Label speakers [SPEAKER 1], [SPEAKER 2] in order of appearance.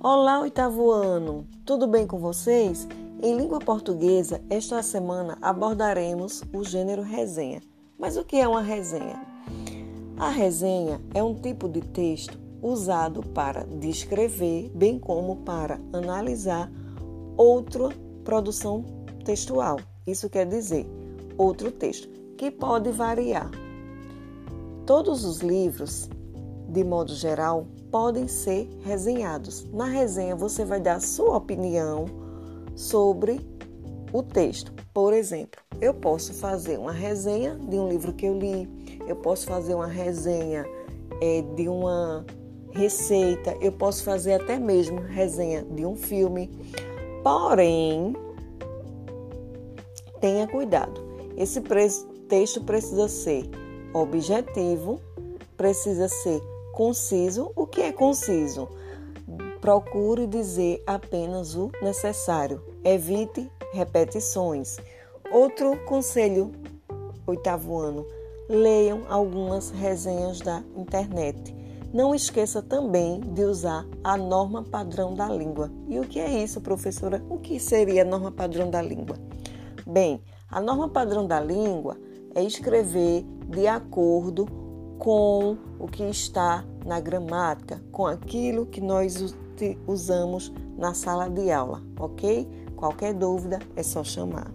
[SPEAKER 1] Olá, oitavo ano! Tudo bem com vocês? Em língua portuguesa, esta semana abordaremos o gênero resenha. Mas o que é uma resenha? A resenha é um tipo de texto usado para descrever, bem como para analisar outra produção textual. Isso quer dizer outro texto, que pode variar. Todos os livros, de modo geral, podem ser resenhados. Na resenha, você vai dar sua opinião sobre o texto. Por exemplo, eu posso fazer uma resenha de um livro que eu li, eu posso fazer uma resenha é, de uma receita, eu posso fazer até mesmo resenha de um filme. Porém, tenha cuidado. Esse texto precisa ser objetivo, precisa ser conciso. O que é conciso? Procure dizer apenas o necessário. Evite repetições. Outro conselho, oitavo ano, leiam algumas resenhas da internet. Não esqueça também de usar a norma padrão da língua. E o que é isso, professora? O que seria a norma padrão da língua? Bem, a norma padrão da língua é escrever de acordo com o que está na gramática, com aquilo que nós usamos na sala de aula, ok? Qualquer dúvida é só chamar.